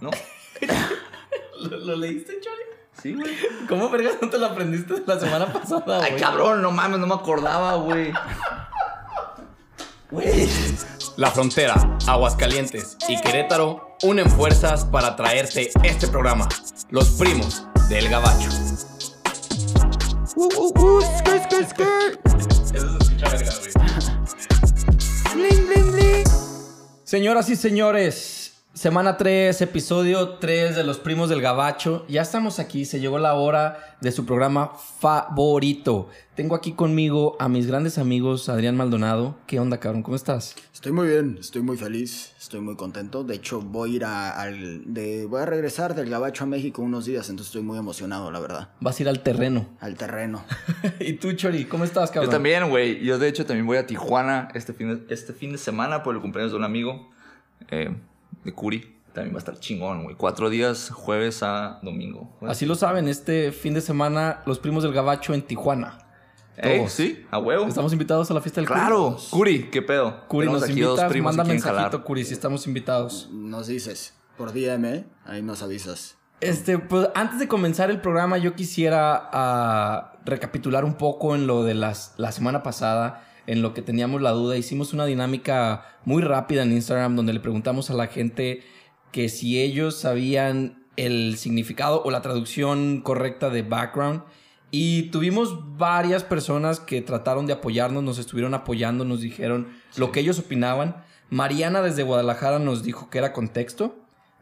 ¿no? ¿Lo, leíste, Chori? Sí, güey. ¿Cómo vergas no te lo aprendiste la semana pasada, güey? Ay, cabrón, no mames, no me acordaba, güey. Güey. La frontera, Aguascalientes y Querétaro unen fuerzas para traerte este programa. Los primos del Gabacho. Uh, uh, uh, skirt, skirt, skirt. Eso se escucha verga, güey. Bling, bling, bling. Señoras y señores, Semana 3, episodio 3 de Los Primos del Gabacho. Ya estamos aquí, se llegó la hora de su programa favorito. Tengo aquí conmigo a mis grandes amigos Adrián Maldonado. ¿Qué onda, cabrón? ¿Cómo estás? Estoy muy bien, estoy muy feliz, estoy muy contento. De hecho, voy a ir a, al, de, voy a regresar del Gabacho a México unos días, entonces estoy muy emocionado, la verdad. Vas a ir al terreno. Al terreno. ¿Y tú, Chori? ¿Cómo estás, cabrón? Yo también, güey. Yo, de hecho, también voy a Tijuana este fin de, este fin de semana por el cumpleaños de un amigo. Eh, de Curi. También va a estar chingón, güey. Cuatro días, jueves a domingo. Así lo saben, este fin de semana, los primos del Gabacho en Tijuana. Eh, sí, a huevo. Estamos invitados a la fiesta del Claro, Curi, ¿qué pedo? Curi nos invita, manda mensajito, Curi, si estamos invitados. Nos dices, por DM, ¿eh? ahí nos avisas. Este, pues antes de comenzar el programa, yo quisiera uh, recapitular un poco en lo de las, la semana pasada en lo que teníamos la duda. Hicimos una dinámica muy rápida en Instagram donde le preguntamos a la gente que si ellos sabían el significado o la traducción correcta de background. Y tuvimos varias personas que trataron de apoyarnos, nos estuvieron apoyando, nos dijeron lo que ellos opinaban. Mariana desde Guadalajara nos dijo que era contexto.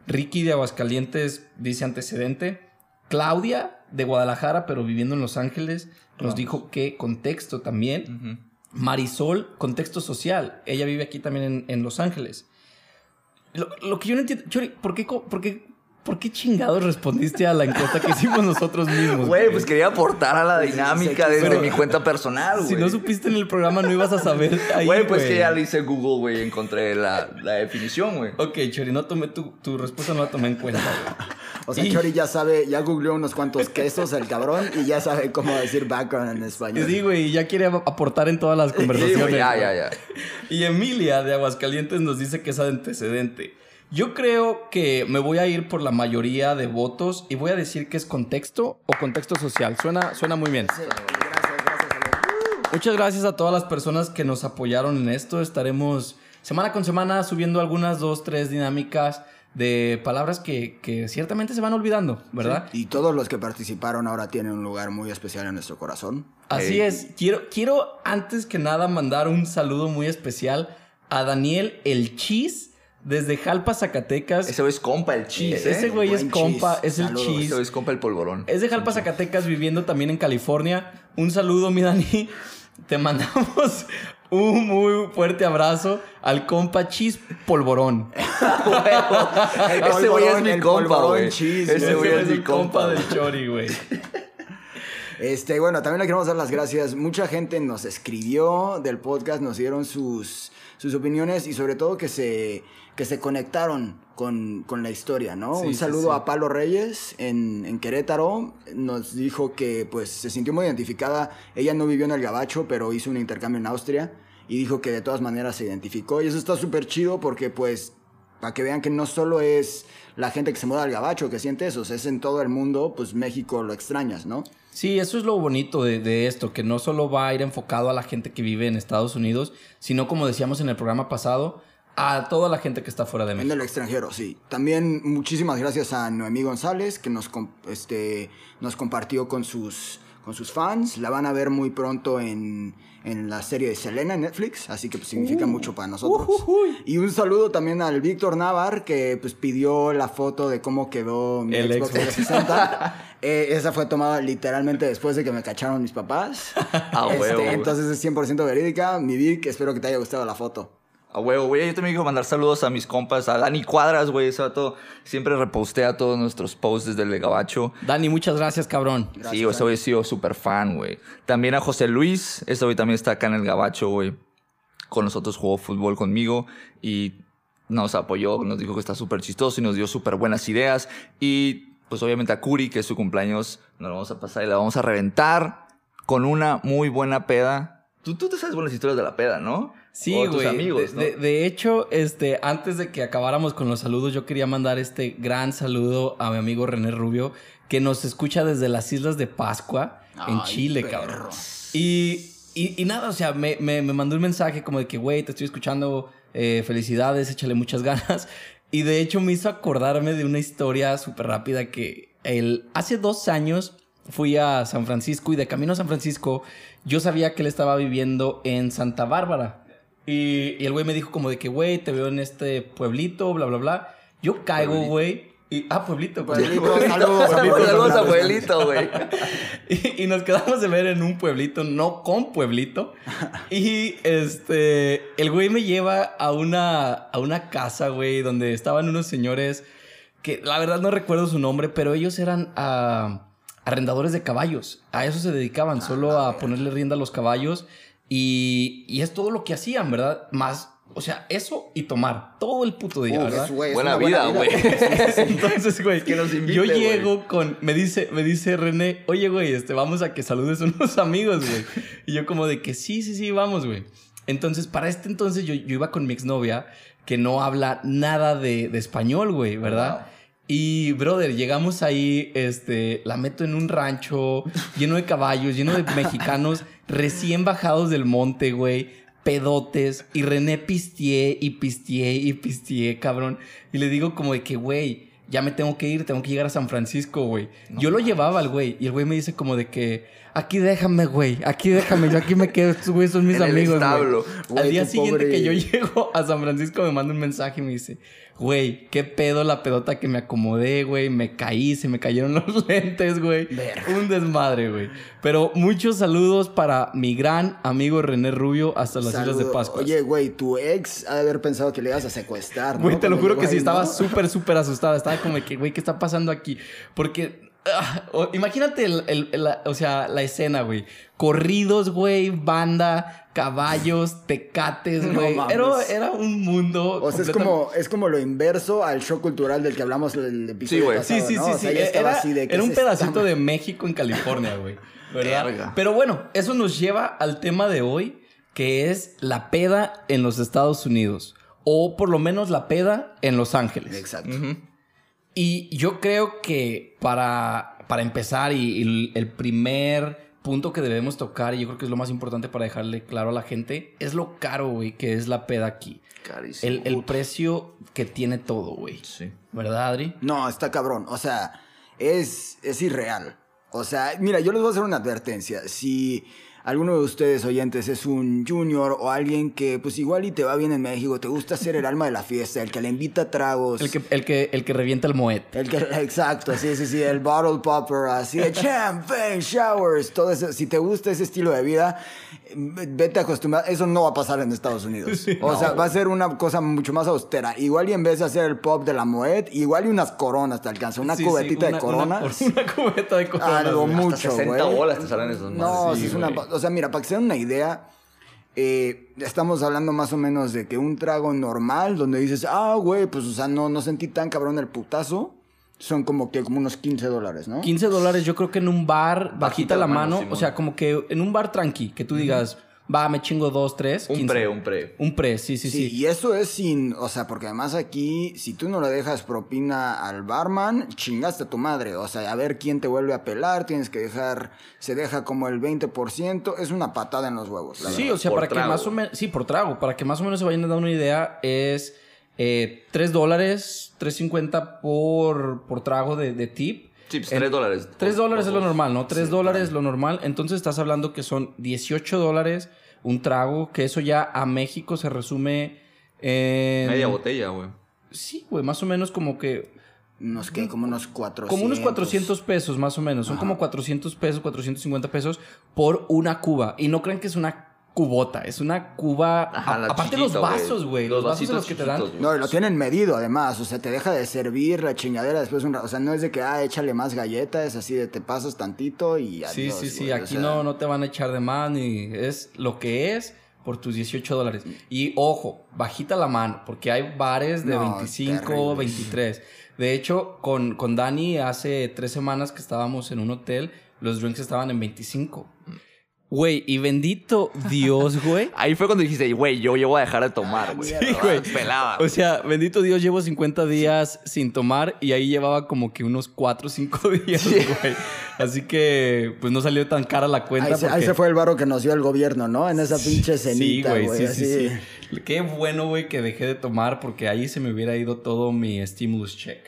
Ricky de Aguascalientes dice antecedente. Claudia de Guadalajara, pero viviendo en Los Ángeles, nos dijo que contexto también. Marisol, contexto social. Ella vive aquí también en, Los Ángeles. Lo, que yo no entiendo, Chori, ¿por qué, por qué ¿Por qué chingados respondiste a la encuesta que hicimos nosotros mismos? Güey, pues quería aportar a la dinámica desde mi cuenta personal, güey. Si no supiste en el programa, no ibas a saber ahí, Güey, pues que ya le hice Google, güey, y encontré la, la, definición, güey. Ok, Chori, no tomé tu, tu respuesta, no la tomé en cuenta, güey. O sea, Chori ya sabe, ya googleó unos cuantos quesos el cabrón y ya sabe cómo decir background en español. Sí, güey, ya quiere aportar en todas las conversaciones. Sí, ya, ya, ya. Y Emilia de Aguascalientes nos dice que es antecedente. Yo creo que me voy a ir por la mayoría de votos y voy a decir que es contexto o contexto social. Suena, suena muy bien. gracias, gracias. Muchas gracias a todas las personas que nos apoyaron en esto. Estaremos semana con semana subiendo algunas dos, tres dinámicas de palabras que, que ciertamente se van olvidando, ¿verdad? Y todos los que participaron ahora tienen un lugar muy especial en nuestro corazón. Así es. Quiero, quiero antes que nada mandar un saludo muy especial a Daniel El Chis desde Jalpa, Zacatecas. Ese güey es compa, el cheese. Ese güey es compa, es el cheese. Ese güey es compa, el polvorón. Es de Jalpa, Zacatecas, viviendo también en California. Un saludo, mi Dani. Te mandamos un muy fuerte abrazo al compa Cheese Polvorón. Ese güey es mi compa, güey. Ese güey es mi compa del Chori, güey. Este, bueno, también le queremos dar las gracias. Mucha gente nos escribió del podcast, nos dieron sus, sus opiniones y sobre todo que se que se conectaron con, la historia, ¿no? Un saludo a Palo Reyes en, en, Querétaro. Nos dijo que pues se sintió muy identificada. Ella no vivió en el Gabacho, pero hizo un intercambio en Austria. Y dijo que de todas maneras se identificó. Y eso está súper chido porque pues para que vean que no solo es la gente que se muda al Gabacho que siente eso, es en todo el mundo, pues México lo extrañas, ¿no? Sí, eso es lo bonito de, de, esto, que no solo va a ir enfocado a la gente que vive en Estados Unidos, sino como decíamos en el programa pasado, a toda la gente que está fuera de México. En el extranjero, sí. También muchísimas gracias a Noemí González, que nos, este, nos compartió con sus, con sus fans. La van a ver muy pronto en, en la serie de Selena en Netflix, así que pues, significa uh. mucho para nosotros. y un saludo también al Víctor Navar, que pues pidió la foto de cómo quedó mi el Xbox 360. Eh, esa fue tomada literalmente después de que me cacharon mis papás. Ah, este, entonces es 100% verídica. Mi Vic, espero que te haya gustado la foto. A huevo, güey. Yo también quiero mandar saludos a mis compas, a Dani Cuadras, güey. Ese vato siempre repostea todos nuestros posts desde el Gabacho. Dani, muchas gracias, cabrón. sí, ese güey he sido súper fan, güey. También a José Luis. Ese güey también está acá en el Gabacho, güey. Con nosotros jugó fútbol conmigo y nos apoyó, nos dijo que está súper chistoso y nos dio súper buenas ideas. Y pues obviamente a Curi, que es su cumpleaños, nos lo vamos a pasar y la vamos a reventar con una muy buena peda. Tú, tú te sabes buenas historias de la peda, ¿no? Sí, o tus güey. amigos, de, ¿no? de- de hecho, este, antes de que acabáramos con los saludos, yo quería mandar este gran saludo a mi amigo René Rubio, que nos escucha desde las Islas de Pascua, en Ay, Chile, perro. cabrón. Y, y, y nada, o sea, me, me, me mandó un mensaje como de que, güey, te estoy escuchando, eh, felicidades, échale muchas ganas. Y de hecho me hizo acordarme de una historia súper rápida que el, hace dos años fui a San Francisco y de camino a San Francisco yo sabía que él estaba viviendo en Santa Bárbara. Y, y el güey me dijo como de que, güey, te veo en este pueblito, bla, bla, bla. Yo caigo, Pueblito. güey. Y, ah, pueblito, Pueblito, pueblito. saludos, Saludos, saludos, saludos. abuelito, güey. Y, y nos quedamos de ver en un pueblito, no con pueblito. Y este, el güey me lleva a una, a una casa, güey, donde estaban unos señores que la verdad no recuerdo su nombre, pero ellos eran ah, arrendadores de caballos. A eso se dedicaban, solo a ponerle rienda a los caballos. Y, y es todo lo que hacían, ¿verdad? Más, o sea, eso y tomar todo el puto día, Uf, ¿verdad? güey, Buena vida, güey. Entonces, güey, Que nos invite, yo güey. llego con, me dice, me dice René, oye, güey, este, vamos a que saludes a unos amigos, güey. Y yo como de que sí, sí, sí, vamos, güey. Entonces, para este entonces yo, yo iba con mi exnovia que no habla nada de, de español, güey, ¿verdad? Y, brother, llegamos ahí, este, la meto en un rancho lleno de caballos, lleno de mexicanos recién bajados del monte, güey, pedotes. Y René pisteé y pisteé y pisteé, cabrón. Y le digo como de que, güey, ya me tengo que ir, tengo que llegar a San Francisco, güey. Yo lo llevaba al güey y el güey me dice como de que, aquí déjame, güey, aquí déjame, yo aquí me quedo, estos güeyes son mis En el amigos, güey. Al Güey, día siguiente pobre- que yo llego a San Francisco me manda un mensaje y me dice, güey, qué pedo la pedota que me acomodé, güey, me caí, se me cayeron los lentes, güey. Un desmadre, güey. Pero muchos saludos para mi gran amigo René Rubio hasta las Islas de. Pascua. Oye, güey, tu ex ha de haber pensado que le ibas a secuestrar, ¿no? Güey, te lo juro que sí, ahí, estaba ¿no? súper, súper asustada. Estaba como que, güey, ¿qué está pasando aquí? Porque, ah, imagínate, el, el- el- la- o sea, la escena, güey. Corridos, güey, banda, caballos, tecates, No güey. mames. era, era un mundo. O sea, es como, es como lo inverso al show cultural del que hablamos el episodio Sí, güey. pasado, Sí, sí, ¿no? sí, O sea, Era, así de era un está pedacito de México en California, güey. Pero bueno, eso nos lleva al tema de hoy, que es la peda en los Estados Unidos. O por lo menos la peda en Los Ángeles. Exacto. Y yo creo que para, para empezar, y, y el primer punto que debemos tocar, y yo creo que es lo más importante para dejarle claro a la gente, es lo caro, güey, que es la peda aquí. Carísimo. El, el precio que tiene todo, güey. Sí. ¿Verdad, Adri? No, está cabrón. O sea, es, es irreal. O sea, mira, yo les voy a hacer una advertencia. Si alguno de ustedes oyentes es un junior o alguien que pues igual y te va bien en México, te gusta ser el alma de la fiesta, el que le invita tragos. El que, el que, el que revienta el moet. El que, exacto, sí, sí, sí, el bottle popper, así de champagne, showers, todo eso. Si te gusta ese estilo de vida, vete a acostumbrar. Eso no va a pasar en Estados Unidos. o sea, va a ser una cosa mucho más austera. Igual y en vez de hacer el pop de la Moet, igual y unas coronas te alcanza. Una Sí, sí, cubetita una- de coronas. Una, una cubeta de coronas. Algo güey. mucho, Hasta 60 güey. bolas te salen esos No, es una... O sea, mira, para que se den una idea... eh, estamos hablando más o menos de que un trago normal, donde dices, ah, güey, pues, o sea, no, no sentí tan cabrón el putazo, son como que como unos 15 dólares, ¿no? 15 dólares, yo creo que en un bar, bajita la mano, o sea, como que en un bar tranqui, que tú digas, va, me chingo dos, tres. Un 15. pre, un pre. Un pre, sí, sí, Sí, sí. y eso es sin, o sea, porque además aquí, si tú no le dejas propina al barman, chingaste a tu madre. O sea, a ver quién te vuelve a pelar, tienes que dejar, se deja como el 20%, es una patada en los huevos. la Sí, verdad. o sea, Por para que más o menos, sí, por trago, para que más o menos se vayan dando una idea, es eh, 3 dólares, 3.50 por, por trago de, de tip. Sí, pues En- 3 dólares. 3 dólares es lo normal, ¿no? 3 Sí, dólares lo normal. Entonces estás hablando que son 18 dólares un trago, que eso ya a México se resume en... Media botella, güey. Sí, güey, más o menos como que... Unos que, como unos 400. Como unos 400 pesos más o menos. Son como 400 pesos, 450 pesos por una cuba. Y no crean que es una cubota, es una cuba... Ajá, a- la aparte chiquita, los vasos, güey. Los, vasos de los vasitos que te dan. No, lo tienen medido además, o sea, te deja de servir la chingadera después de un rato. O sea, no es de que, ah, échale más galletas, es así de te pasas tantito y Sí, adiós, sí, sí. o Aquí sea, no, no te van a echar de más ni es lo que es por tus 18 dólares. Y ojo, bajita la mano, porque hay bares de No, 25, terribles. 23. De hecho, con, con Dani hace tres semanas que estábamos en un hotel, los drinks estaban en 25. Güey, y bendito Dios, güey. Ahí fue cuando dijiste, güey, yo, yo voy a dejar de tomar, güey. Sí, güey. Pelada. O sea, bendito Dios, llevo 50 días sin tomar y ahí llevaba como que unos 4 o 5 días, güey. Así que, pues no salió tan cara la cuenta. Ahí se, ahí porque- se fue el varo que nos dio el gobierno, ¿no? En esa pinche Sí, cenita, güey, güey. sí, así. sí, sí. Qué bueno, güey, que dejé de tomar porque ahí se me hubiera ido todo mi stimulus check,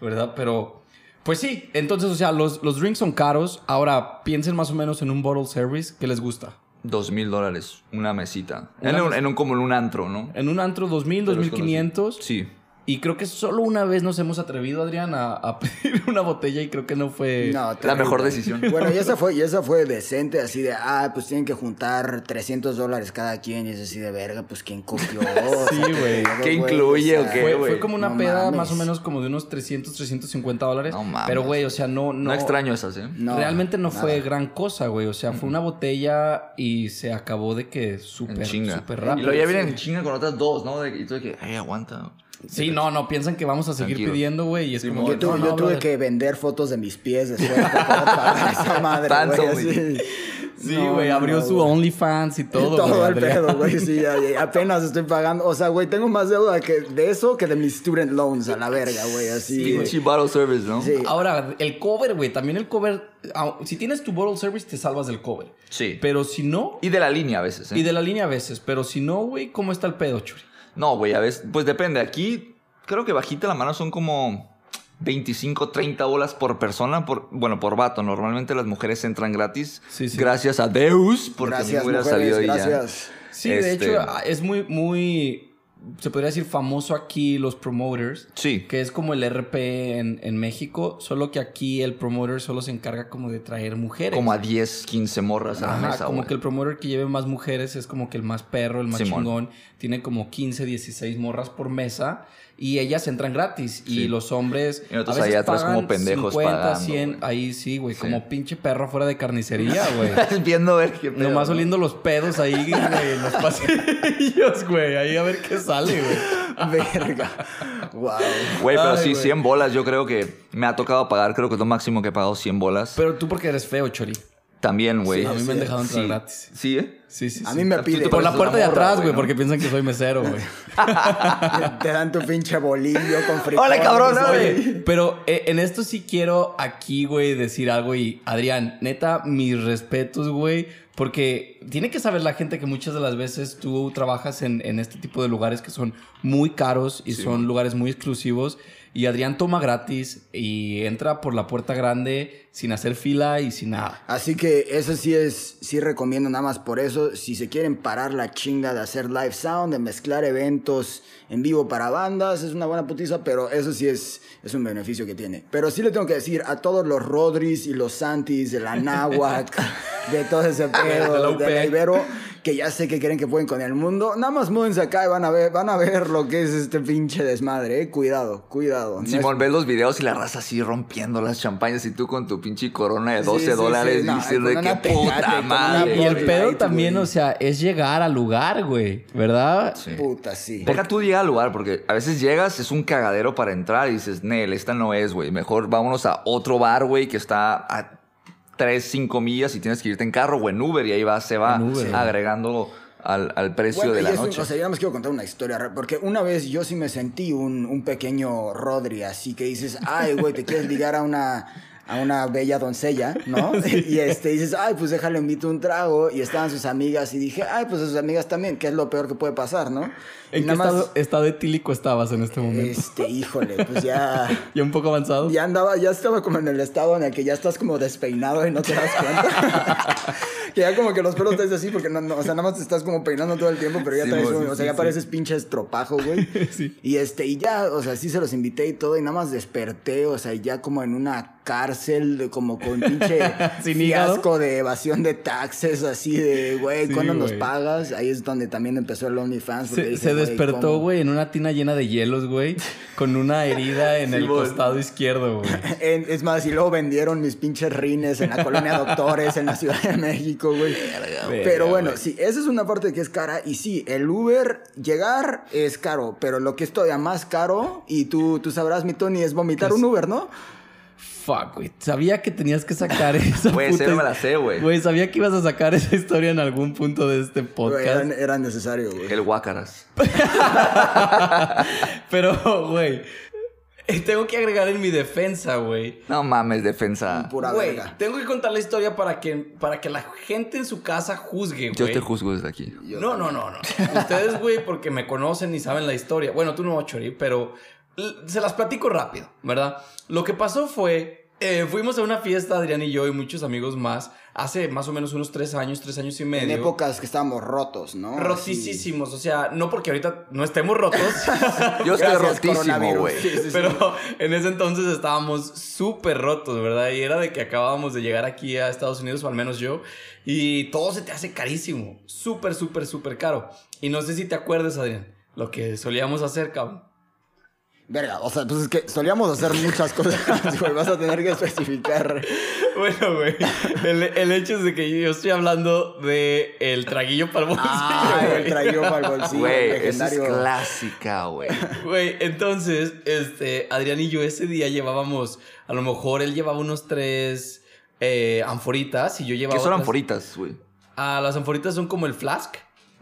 ¿verdad? Pero, pues sí, entonces, o sea, los, los drinks son caros. Ahora, piensen más o menos en un bottle service que les gusta. Dos mil dólares, una mesita. Una en, mes- en un como en un antro, ¿no? En un antro, 2000, Pero es 2500. Sí. Y creo que solo una vez nos hemos atrevido, Adrián, a, a pedir una botella y creo que no fue... No, La mejor decisión. Bueno, y esa fue, y esa fue decente, así de, ah, pues tienen que juntar 300 dólares cada quien, y es así de verga, pues quién copió. Sí, güey. ¿Qué incluye o qué? Fue, güey. fue como una no peda mames. más o menos como de unos 300, 350 dólares. No mames. Pero, güey, o sea, no... No, No, extraño esas, ¿eh? No, Realmente no fue gran cosa, güey. O sea, fue una botella y se acabó de que súper, súper y rápido. luego ya vienen sí. en chinga con otras dos, ¿no? De- y tú de que, ay, aguanta. Sí, no, no, piensan que vamos a seguir pidiendo, güey. Y es Sí, como Yo, tuve, no, yo no, tuve que vender fotos de mis pies después para poder pagar esa madre, Tanto, güey. Sí, No, güey, abrió no, su. OnlyFans y todo. Todo, güey, el Adrián. pedo, güey, sí, ya- ya apenas estoy pagando. O sea, güey, tengo más deuda que de eso que de mis student loans a la verga, güey, así. Pinche bottle service, ¿no? Sí. Ahora, el cover, güey, también el cover. Si tienes tu bottle service, te salvas del cover. Sí. Pero si no. Y de la línea a veces, ¿eh? Y de la línea a veces. Pero si no, güey, ¿cómo está el pedo, Churi? No, güey, a veces, pues depende. Aquí creo que bajita la mano son como 25, 30 bolas por persona, por, bueno, por vato. Normalmente las mujeres entran gratis. Sí, sí. Gracias a Deus, porque Gracias, hubiera mujeres, salido ahí ya. gracias. Sí, de Este- hecho, ah, es muy, muy. Se podría decir famoso aquí los promoters. Sí. Que es como el RP en, en México. Solo que aquí el promoter solo se encarga como de traer mujeres. Como a 10, 15 morras a la Ajá, mesa, como que el promoter que lleve más mujeres es como que el más perro, el más Simón. chingón. Tiene como 15, 16 morras por mesa y ellas entran gratis. Y Sí. los hombres. Y nosotros a veces ahí atrás como pagan pendejos 50, pagando, 100. güey. Ahí sí, güey. Sí. Como pinche perro fuera de carnicería, güey. Viendo ver qué pedo, Nomás ¿no? oliendo los pedos ahí, güey, en los pasillos, güey. Ahí a ver qué sale, güey. Verga. Wow. Güey, pero Ay, sí, güey. 100 bolas yo creo que me ha tocado pagar. Creo que es lo máximo que he pagado 100 bolas. Pero tú porque eres feo, Chori. También, güey. a mí me han sí, dejado entrar Sí. gratis. Sí, ¿eh? Sí, sí, A sí. mí me Tú- pide. Por la puerta de atrás, güey, porque piensan que soy mesero, güey. Te dan tu pinche bolillo con frijoles. Hola, cabrón, güey. Oye, pero eh, en esto sí quiero aquí, güey, decir algo. Y Adrián, neta, mis respetos, güey. Porque tiene que saber la gente que muchas de las veces tú trabajas en, en este tipo de lugares que son muy caros y son lugares muy exclusivos. Y Adrián toma gratis y entra por la puerta grande sin hacer fila y sin nada. Así que eso sí es, sí recomiendo nada más por eso. Si se quieren parar la chinga de hacer live sound, de mezclar eventos en vivo para bandas, es una buena putiza, pero eso sí es, es un beneficio que tiene. Pero sí le tengo que decir a todos los Rodris y los Santis de la Náhuac, de todo ese pedo, de la Ibero, que ya sé que creen que pueden con el mundo, nada más múdense acá y van a ver, van a ver lo que es este pinche desmadre, eh. Cuidado, cuidado. No es- Simón, ves los videos y la raza así rompiendo las champañas y tú con tu pinche corona de Sí, 12 sí, dólares sí, no, diciendo de qué puta madre. Y el pedo Light, también, güey. o sea, es llegar al lugar, güey. ¿Verdad? Sí. Puta, sí. Deja tú llegar al lugar, porque a veces llegas, es un cagadero para entrar y dices, Nel, esta no es, güey. Mejor vámonos a otro bar, güey, que está a 3, 5 millas y tienes que irte en carro o en Uber y ahí va, se va agregando al, al precio Bueno, de la es noche. o sea, yo nada más quiero contar una historia, porque una vez yo sí me sentí un, un pequeño Rodri, así que dices, ay, güey, te quieres ligar a una, a una bella doncella, ¿no? Y este, dices, ay, pues déjale, invito un trago, y estaban sus amigas, y dije, ay, pues a sus amigas también, que es lo peor que puede pasar, ¿no? ¿En qué estado, estado etílico estabas en este momento? este, híjole, pues ya... ¿Ya un poco avanzado? Ya andaba, ya estaba como en el estado en el que ya estás como despeinado y no te das cuenta. que ya como que los pelos te así porque no, no, o sea, nada más te estás como peinando todo el tiempo, pero ya Sí, traes un- sí, o sea, ya sí. pareces pinche estropajo, güey. Sí. Y este, y ya, o sea, sí se los invité y todo, y nada más desperté, o sea, ya como en una cárcel, de- como con pinche Sin fiasco de evasión de taxes, así de, güey, ¿cuándo nos pagas? Ahí es donde también empezó el OnlyFans. porque Se, dije, se despertó, güey, en una tina llena de hielos, güey, con una herida en el costado izquierdo, güey. Es más, y luego vendieron mis pinches rines en la colonia Doctores, en la Ciudad de México, güey. Pero bueno, sí, esa es una parte que es cara. Y sí, el Uber, llegar es caro, pero lo que es todavía más caro, y tú, tú sabrás, mi Tony, es vomitar Es- un Uber, ¿no? Fuck, güey. Sabía que tenías que sacar esa Güey, puta- me la sé, güey. Güey, sabía que ibas a sacar esa historia en algún punto de este Güey, podcast. era, era necesario, güey. El Guácaras. Pero, güey, eh, tengo que agregar en mi defensa, güey. No mames, defensa. Pura Güey, verga. tengo que contar la historia para que, para que la gente en su casa juzgue, güey. Yo te juzgo desde aquí. Yo No, no, no, no. Ustedes, güey, porque me conocen y saben la historia. Bueno, tú no, Chori, pero se las platico rápido, ¿verdad? Lo que pasó fue, eh, fuimos a una fiesta, Adrián y yo y muchos amigos más, hace más o menos unos tres años, tres años y medio. En épocas que estábamos rotos, ¿no? Rotísimos, o sea, no porque ahorita no estemos rotos, Yo estoy rotísimo, güey. Sí, sí, sí. pero en ese entonces estábamos súper rotos, ¿verdad? Y era de que acabábamos de llegar aquí a Estados Unidos, o al menos yo, y todo se te hace carísimo, súper, súper, súper caro. Y no sé si te acuerdas, Adrián, lo que solíamos hacer, cabrón. Verga, o sea, pues es que solíamos hacer muchas cosas, güey. Vas a tener que especificar. Bueno, güey, el, el hecho es de que yo estoy hablando de el traguillo para el bolsillo, Ah, el traído para el bolsillo. Güey, esa es clásica, güey. Güey, entonces, este, Adrián y yo ese día llevábamos, a lo mejor él llevaba unos tres eh, anforitas y yo llevaba... ¿Qué son otras- anforitas, güey? Ah, las anforitas son como el flask.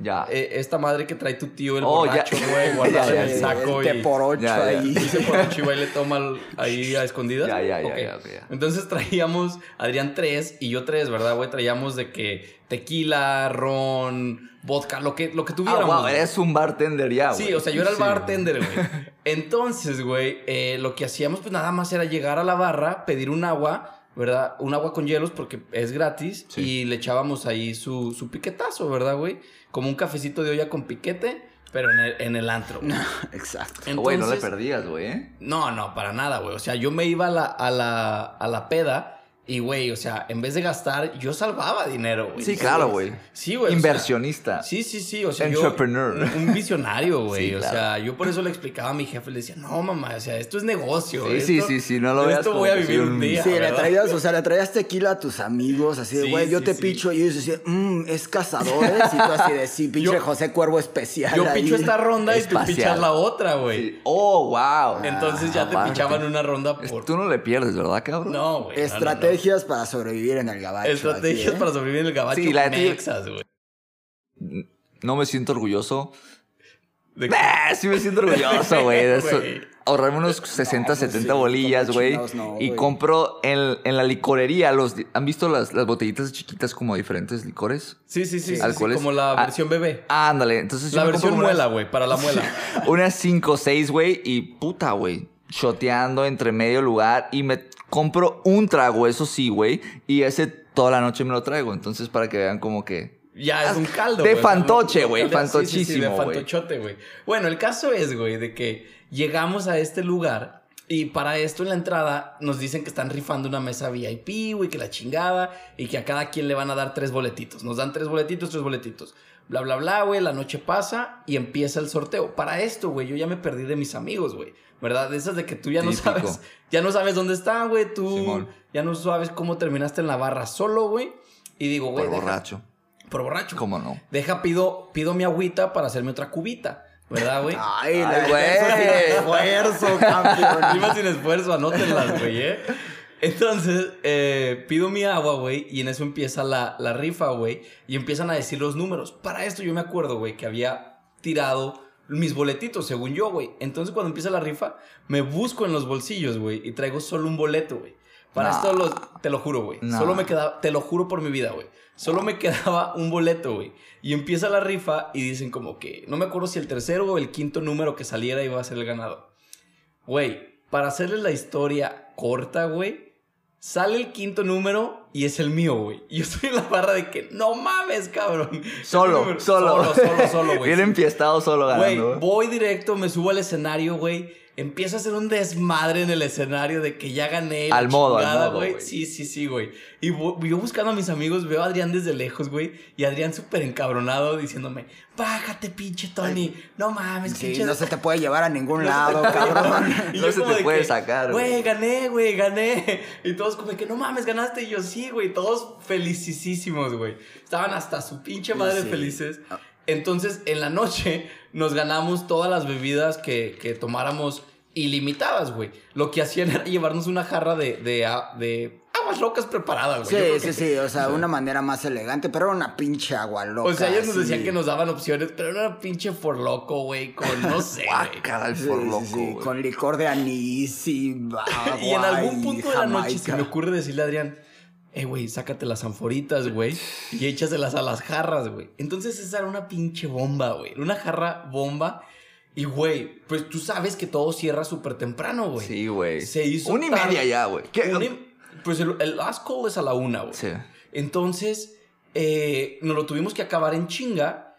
Ya. Eh, esta madre que trae tu tío, el Oh, borracho, güey, guardado en el saco. El y... por ocho Ya, ya. ahí. Dice borracho y va y le toma ahí a escondidas. Ya, ya, ya. Entonces traíamos, Adrián tres y yo tres, ¿verdad, güey? Traíamos de que tequila, ron, vodka, lo que, lo que Ah, tuviéramos. wow, güey. eres un bartender ya, güey. Sí, o sea, yo era el Sí. bartender, güey. Entonces, güey, eh, lo que hacíamos, pues nada más era llegar a la barra, pedir un agua, ¿verdad? Un agua con hielos porque es gratis. Sí. Y le echábamos ahí su, su piquetazo, ¿verdad, güey? Como un cafecito de olla con piquete, pero en el, en el antro. güey. Exacto. Güey, no le perdías, güey, ¿eh? no, no, para nada, güey. O sea, yo me iba a la, a la, a la peda y, güey, o sea, en vez de gastar, yo salvaba dinero, güey. Sí, claro, güey. Sí, güey. o sea, Inversionista. Sí, sí, sí, o sea, Entrepreneur. yo un, visionario, güey, Sí, o claro. sea, yo por eso le explicaba a mi jefe, le decía, "No, mamá, o sea, esto es negocio." Sí, esto- sí, sí, sí, no lo veas Esto como voy a vivir un día. Sí, le traías, o sea, le traías tequila a tus amigos, así de, Sí, güey, yo sí, te sí. picho. Y ellos decían, mmm, es cazadores. Y tú así de, sí, pinche Yo- José Cuervo especial. Yo ahí. picho esta ronda y tú pichas la otra, güey. Sí. Oh, wow. Entonces ya te Aparte. pichaban una ronda por Tú no le pierdes, ¿verdad, cabrón? No, güey. no. Estrategias para sobrevivir en el gabacho. Estrategias así, ¿eh? para sobrevivir en el gabacho Sí, la mexas, güey. No me siento orgulloso. De que- sí me siento orgulloso, güey. de eso. Güey. Ahorrarme unos 60, pues 70 sí, bolillas, güey. no, y compro en, en la licorería. Los, ¿Han visto las, las botellitas chiquitas como diferentes licores? Sí, sí, sí, sí, sí, ¿Alcoholes? como la Ah, versión bebé. Ándale, entonces La versión muela, güey, para la muela. Unas 5 o 6, güey, y puta, güey. Shoteando entre medio lugar y me compro un trago, eso sí, güey. Y ese toda la noche me lo traigo. Entonces, para que vean como que. Ya es un caldo. De güey. fantoche, güey, lo- sí, sí, sí, fantochísimo, de fantochote, güey. Bueno, el caso es, güey, de que llegamos a este lugar y para esto en la entrada nos dicen que están rifando una mesa VIP, güey, que la chingada y que a cada quien le van a dar tres boletitos. Nos dan tres boletitos, tres boletitos. Bla, bla, bla, güey. La noche pasa y empieza el sorteo. Para esto, güey, yo ya me perdí de mis amigos, güey. ¿Verdad? De esas de que tú ya no sabes, ya no sabes dónde están, güey. Tú Simón. ya no sabes cómo terminaste en la barra solo, güey. Y digo, güey, Por deja- borracho. por borracho. ¿Cómo no? Deja, pido, pido mi agüita para hacerme otra cubita. ¿Verdad, güey? Ay, güey. esfuerzo, campeón. Sin esfuerzo, anótenlas, güey, ¿eh? Entonces, eh, pido mi agua, güey, y en eso empieza la, la rifa, güey, y empiezan a decir los números. Para esto yo me acuerdo, güey, que había tirado mis boletitos, según yo, güey. Entonces, cuando empieza la rifa, me busco en los bolsillos, güey, y traigo solo un boleto, güey. Para No. esto, los, te lo juro, güey. No. Solo me quedaba, te lo juro por mi vida, güey. Solo me quedaba un boleto, güey. Y empieza la rifa y dicen como que, no me acuerdo si el tercero o el quinto número que saliera iba a ser el ganador. Güey, para hacerles la historia corta, güey, sale el quinto número y es el mío, güey. Y yo estoy en la barra de que, no mames, cabrón. Solo, solo. Solo, solo, solo, güey. Bien empiestado solo Güey, ganando. voy directo, me subo al escenario, güey. Empiezo a hacer un desmadre en el escenario de que ya gané. Al modo, al modo, güey. güey. Sí, sí, sí, güey. Y yo buscando a mis amigos, veo a Adrián desde lejos, güey. Y Adrián súper encabronado diciéndome, bájate, pinche Tony. No mames, Sí, pinche... no se te puede llevar a ningún lado, cabrón. Y No yo se te de puede que, sacar, güey. Güey, gané, güey, gané. Y todos como que no mames, ganaste. Y yo sí, güey. Todos felicísimos, güey. Estaban hasta su pinche madre Sí. felices. Entonces, en la noche nos ganamos todas las bebidas que, que tomáramos ilimitadas, güey. Lo que hacían era llevarnos una jarra de, de, aguas locas preparadas, güey. Sí, creo sí, que- sí, o sea, una manera más elegante, pero era una pinche agua loca. O sea, ellos nos decían que nos daban opciones, pero era una pinche for loco, güey, con no sé. Guácala el Sí, sí, sí, con licor de anís y agua Y en algún punto de la noche se me ocurre decirle a Adrián, eh, güey, sácate las anforitas, güey, y échaselas a las jarras, güey. Entonces esa era una pinche bomba, güey. Una jarra bomba. Y, güey, pues tú sabes que todo cierra súper temprano, güey. Sí, güey. Se hizo Una y tarde. media ya, güey. Pues el, el last call es a la una, güey. Sí. Entonces, eh, nos lo tuvimos que acabar en chinga.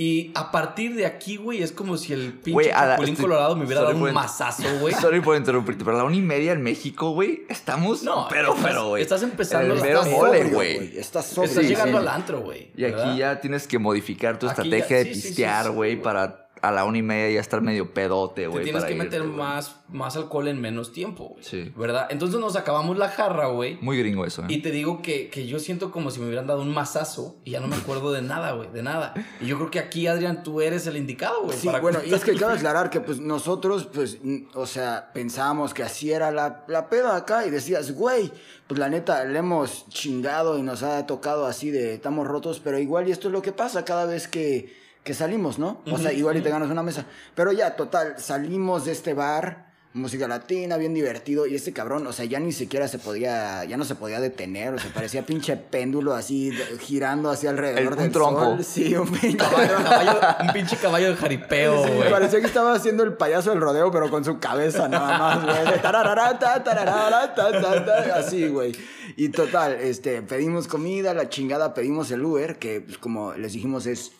Y a partir de aquí, güey, es como si el pinche Chapulín Colorado me hubiera dado un mazazo, güey. Sorry por interrumpirte, pero a la una y media en México, güey, estamos. No, pero, estás- pero, güey. estás empezando El mero estás mole, güey. Estás sobrio. Estás Sí, llegando sí. al antro, güey. Y aquí ya tienes que modificar tu Aquí estrategia ya- de sí, pistear, güey. para a la una y media ya estar medio pedote, Te güey. tienes para que meter irte, más, más alcohol en menos tiempo, güey. Sí. ¿Verdad? Entonces nos acabamos la jarra, güey. Muy gringo eso, ¿eh? Y te digo que, que yo siento como si me hubieran dado un mazazo y ya no me acuerdo de nada, güey, de nada. Y yo creo que aquí, Adrián, tú eres el indicado, güey. Sí, para bueno, y es que cabe aclarar que pues nosotros, pues, o sea, pensábamos que así era la, la peda acá y decías, güey, pues la neta, le hemos chingado y nos ha tocado así de estamos rotos, pero igual y esto es lo que pasa cada vez que, que salimos, ¿no? O sea, igual y te ganas una mesa. Pero ya, total, salimos de este bar, música latina, bien divertido, y este cabrón, o sea, ya ni siquiera se podía, ya no se podía detener, o sea, parecía pinche péndulo así, girando hacia alrededor El- un del tronco. sol. Sí, un pinche Caballo- caballo- un pinche caballo de jaripeo, Sí, güey. parecía que estaba haciendo el payaso del rodeo, pero con su cabeza nada más, güey. Así, güey. Y total, este, pedimos comida, la chingada, pedimos el Uber, que pues, como les dijimos es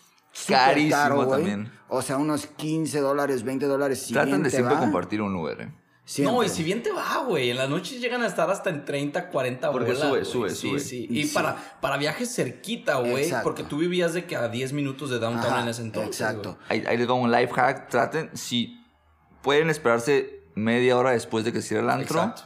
Carísimo caro, también. O sea, unos 15 dólares, 20 dólares. Si Tratan de siempre va, compartir un Uber, ¿eh? siempre. No, y si bien te va, güey. En las noches llegan a estar hasta en 30, 40 Porque bolas, sube, sube, sí, sube. Sí, Y Sí. para, para viajes cerquita, güey. Porque tú vivías de que a 10 minutos de downtown Ajá, en ese entonces. Exacto. Ahí, ahí les va un life hack. Traten, si pueden esperarse media hora después de que cierre el antro, Exacto.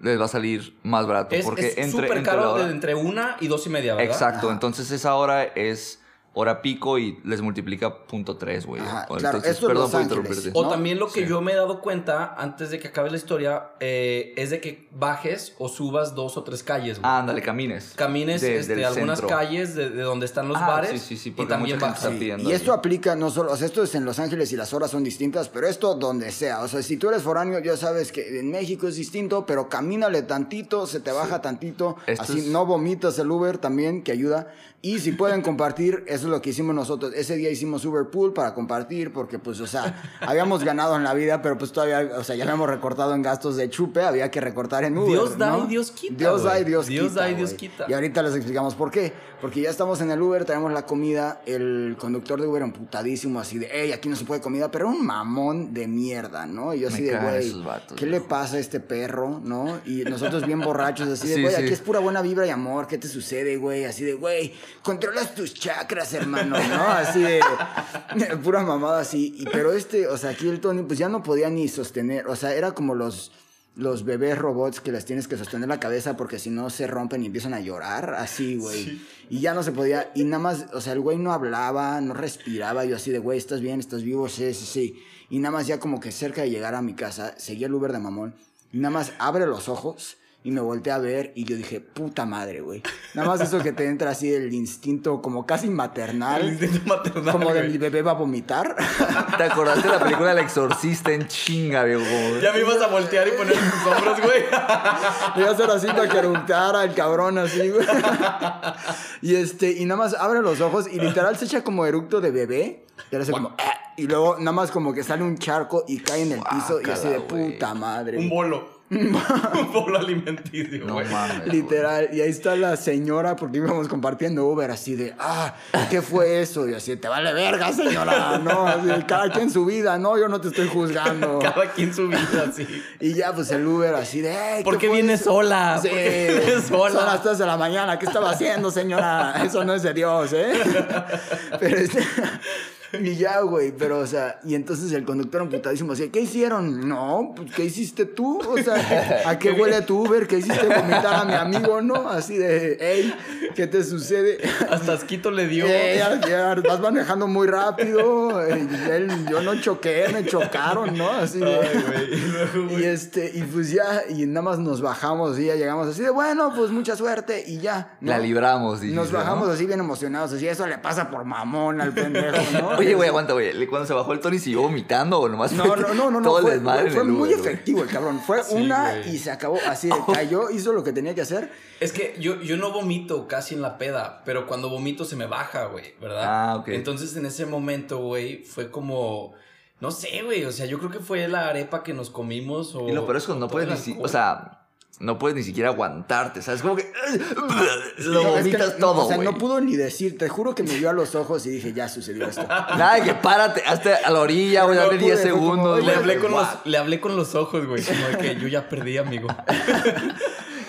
les va a salir más barato. Es porque es entre, súper entre caro hora- de entre una y dos y media, ¿verdad? Exacto, Ajá. entonces esa hora es hora pico y les multiplica punto tres, güey. Ajá, O claro, entonces, esto es perdón Los por Ángeles. interrumpirte. O también lo que Sí. yo me he dado cuenta antes de que acabe la historia eh, es de que bajes o subas dos o tres calles. güey. Ah, ándale, camines. Camines De- este, algunas centro. calles de, de donde están los Ah, bares. sí, sí, sí, y también mucha gente bajas. está pidiendo Y esto aplica no solo, o sea, esto es en Los Ángeles y las horas son distintas, pero esto donde sea. O sea, si tú eres foráneo, ya sabes que en México es distinto, pero camínale tantito, se te baja tantito. Esto así es- no vomitas el Uber también, que ayuda. Y si pueden compartir, eso es lo que hicimos nosotros. Ese día hicimos Uber Pool para compartir, porque pues, o sea, habíamos ganado en la vida, pero pues todavía, o sea, ya habíamos recortado en gastos de chupe, había que recortar en Uber. Dios da ¿no? y Dios quita, Dios da y. Dios, Dios quita. da y Dios quita. Y ahorita les explicamos por qué. Porque ya estamos en el Uber, traemos la comida, el conductor de Uber emputadísimo, así de, hey, aquí no se puede comida, pero un mamón de mierda, ¿no? Y yo así Me de, güey, ¿qué le pasa a este perro, no? Y nosotros bien borrachos, así de, Sí, güey, sí. aquí es pura buena vibra y amor, ¿qué te sucede, güey? Así de, güey, controlas tus chakras, hermano, ¿no? Así de, pura mamada así. Y, pero este, o sea, aquí el Tony, pues ya no podía ni sostener, o sea, era como los los bebés robots que les tienes que sostener la cabeza porque si no se rompen y empiezan a llorar, así, güey. Y ya no se podía, y nada más, o sea, el güey no hablaba, no respiraba, yo así de, güey, ¿estás bien? ¿Estás vivo? Sí, sí, sí. Y nada más ya como que cerca de llegar a mi casa, seguía el Uber de mamón, y nada más abre los ojos y me volteé a ver y yo dije, puta madre, güey. Nada más eso que te entra así el instinto como casi maternal. El instinto maternal, Como de mi bebé va a vomitar. ¿Te acordaste de la película El Exorcista en chinga, viejo? Ya me ibas a voltear y poner tus hombros, güey. Voy a hacer así para que eructara el cabrón así, güey. Y este, y nada más abre los ojos y literal se echa como eructo de bebé. Y ahora hace como, "Ah", y luego nada más como que sale un charco y cae en el piso y así de puta madre. Un bolo. un bolo alimenticio, No güey. mames. güey. Literal, y ahí está la señora, porque íbamos compartiendo Uber, así de, ah, ¿qué fue eso? Y así, te vale verga, señora, no, así, cada quien su vida, no, yo no te estoy juzgando. Cada quien su vida, así. Y ya, pues el Uber así de, "Ey, ¿Por qué vienes eso?" sola? Sí, ¿Por qué vienes sola? son las 3 de la mañana, ¿qué estaba haciendo, señora? Eso no es de Dios, ¿eh? Pero este, Y ya, güey, pero, o sea, y entonces el conductor amputadísimo decía, ¿qué hicieron? No, pues, ¿qué hiciste tú? O sea, ¿a qué huele tu Uber? ¿Qué hiciste vomitar a mi amigo, no? Así de, hey, ¿qué te sucede? Hasta asquito le dio. Eh, vas manejando muy rápido. eh, él- yo no choqué, me chocaron, ¿no? Así de... Ay. Y luego, güey. Y este, y pues ya, y nada más nos bajamos y ya llegamos así de, bueno, pues mucha suerte y ya. ¿no? La libramos, dijiste, Nos bajamos ¿no? así bien emocionados, así, eso le pasa por mamón al pendejo, ¿no? Oye, güey, aguanta, güey. Cuando se bajó el Tony siguió vomitando o nomás No, fue no, no, no, no. todo el Fue, desmadre fue el muy Uber, efectivo el cabrón. Fue Sí, una y se acabó así, de, cayó, hizo lo que tenía que hacer. Es que yo, yo no vomito casi en la peda, pero cuando vomito se me baja, güey, ¿verdad? Ah, ok. Entonces en ese momento, güey, fue como. No sé, güey. O sea, yo creo que fue la arepa que nos comimos. O, Y lo peor es cuando no puedes ni. O sea, no puedes ni siquiera aguantarte, ¿sabes? Como que. Lo No, es que vomitas no, todo, O sea, no pudo ni decir, te juro que me vio a los ojos y dije, ya sucedió esto. Nada que párate, hasta a la orilla, güey, No dale pude, 10 fue como, segundos. Le hablé, con los, le hablé con los ojos, güey. Como de que yo ya perdí, amigo.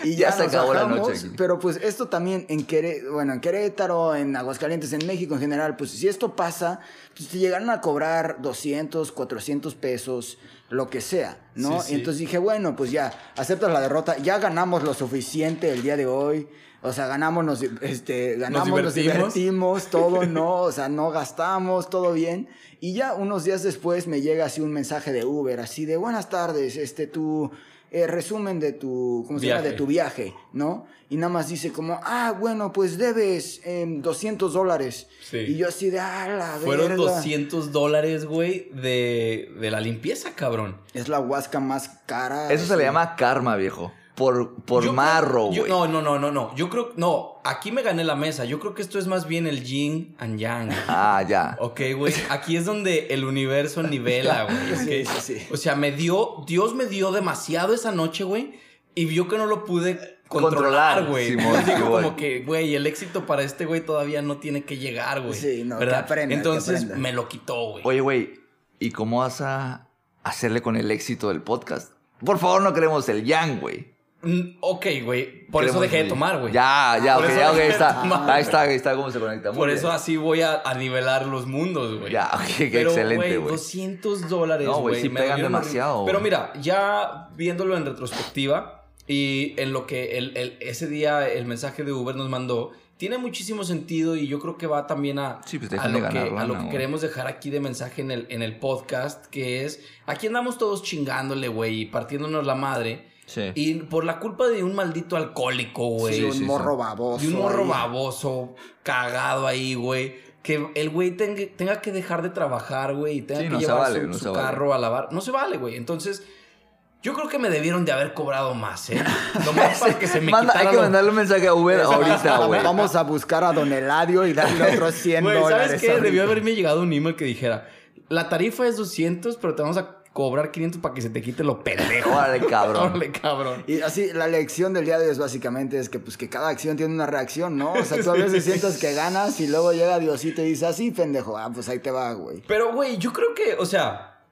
Y Ya ya, se acabó la noche aquí. Pero pues esto también en Querétaro, bueno, en Querétaro, en Aguascalientes, en México en general, pues si esto pasa, pues te llegaron a cobrar 200, 400 pesos, lo que sea, ¿no? Sí, entonces dije, bueno, pues ya, aceptas la derrota, ya ganamos lo suficiente el día de hoy. O sea, ganamos, nos, este, ganamos, nos divertimos. divertimos, todo, no, o sea, no gastamos, todo bien. Y ya unos días después me llega así un mensaje de Uber, así de buenas tardes, este, tu eh, resumen de tu, ¿cómo se llama? Viaje. De tu viaje, ¿no? Y nada más dice como, ah, bueno, pues debes em, 200 dólares. Sí. Y yo así de, ah, la Fueron verga. 200 dólares, güey, de, de la limpieza, cabrón. Es la huasca más cara. Eso se le llama karma, viejo. Por, por Yo creo- No, no, no, no, no. Yo creo, no, aquí me gané la mesa. Yo creo que esto es más bien el yin and yang. Ah, ya. Ok, güey. Aquí es donde el universo nivela, güey. Sí, sí, sí. O sea, me dio, Dios me dio demasiado esa noche, güey. Y vio que no lo pude controlar, güey. Digo como que, güey, el éxito para este güey todavía no tiene que llegar, güey. Sí, no, que ¿verdad? aprenda, que Entonces me lo quitó, güey. Oye, güey, ¿y cómo vas a hacerle con el éxito del podcast? Por favor, no queremos el yang, güey. Mm, Ok, güey. Por eso dejé de tomar, güey. Ya, ya, Por ok, ya, ok, está. tomar, Ahí está, ahí está cómo se conecta. Muy Por bien. eso así voy a, a nivelar los mundos, güey. Ya, ok, qué Pero, excelente, güey. 200 dólares, No, güey, güey. sí me pegan demasiado. Pero güey. mira, ya viéndolo en retrospectiva y en lo que el, el- ese día el mensaje de Uber nos mandó, tiene muchísimo sentido y yo creo que va también a, Sí, pues a lo, ganar que, a lo que güey. queremos dejar aquí de mensaje en el, en el podcast, que es, aquí andamos todos chingándole, güey, y partiéndonos la madre. Sí. Y por la culpa de un maldito alcohólico, güey. Sí, un sí, morro sí. baboso. De un morro ahí. baboso, cagado ahí, güey. Que el güey tenga, tenga que dejar de trabajar, güey, y tenga Sí, que no se llevar vale, su, no su se vale. carro a lavar. No se vale, güey. Entonces, yo creo que me debieron de haber cobrado más, ¿eh? Nomás para que se me Manda- hay que lo- mandarle un mensaje a Uber ahorita, güey. Vamos a buscar a Don Eladio y darle otros 100 Güey, dólares. ¿sabes qué? Debió haberme llegado un email que dijera, la tarifa es 200, pero te vamos a cobrar 500 para que se te quite lo pendejo. Órale, cabrón. Órale, cabrón. Y así, la lección del día de hoy es básicamente es que, pues, que cada acción tiene una reacción, ¿no? O sea, tú a veces sientes que ganas y luego llega Diosito y dice, así, pendejo, ah, pues ahí te va, güey. Pero, güey, yo creo que, o sea,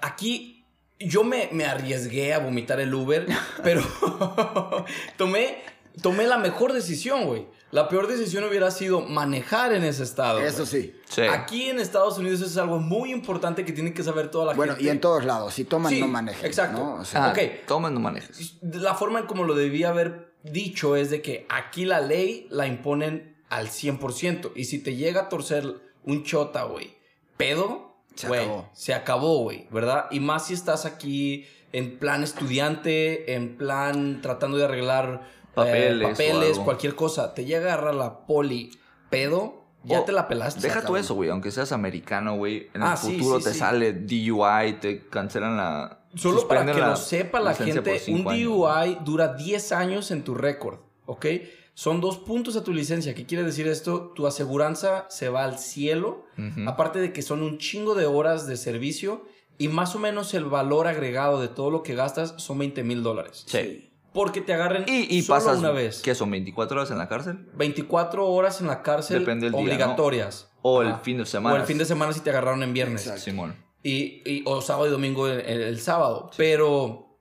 aquí yo me, me arriesgué a vomitar el Uber, pero tomé, tomé la mejor decisión, güey. La peor decisión hubiera sido manejar en ese estado. Eso sí. Sí. Aquí en Estados Unidos eso es algo muy importante que tiene que saber toda la Bueno, gente. y en todos lados, si toman, Sí, no manejen. exacto. ¿no? O sea, Ah, ok. Toma, no manejes. La forma en como lo debía haber dicho es de que aquí la ley la imponen al 100%. Y si te llega a torcer un chota, güey, pedo, Se güey, acabó. se acabó, güey, ¿verdad? Y más si estás aquí en plan estudiante, en plan tratando de arreglar Papeles o papeles algo. cualquier cosa. Te llega a agarrar la poli, pedo, ya te la pelaste. Deja tú eso, güey. Aunque seas americano, güey. En Ah, el sí, futuro sí, te sí. sale DUI, te cancelan la. Solo para que la lo sepa la gente, un años. DUI dura 10 años en tu récord, ¿ok? Son dos puntos a tu licencia. ¿Qué quiere decir esto? Tu aseguranza se va al cielo, aparte de que son un chingo de horas de servicio y más o menos el valor agregado de todo lo que gastas son 20 mil dólares. Sí. Porque te agarren Y, y solo pasas. una vez. ¿Qué son? ¿24 horas en la cárcel? 24 horas en la cárcel Depende del día, ¿no? obligatorias. O el Ajá. fin de semana. O el fin de semana si te agarraron en viernes. Exacto. Simón. Y, y- o sábado y domingo el, el- el sábado. Pero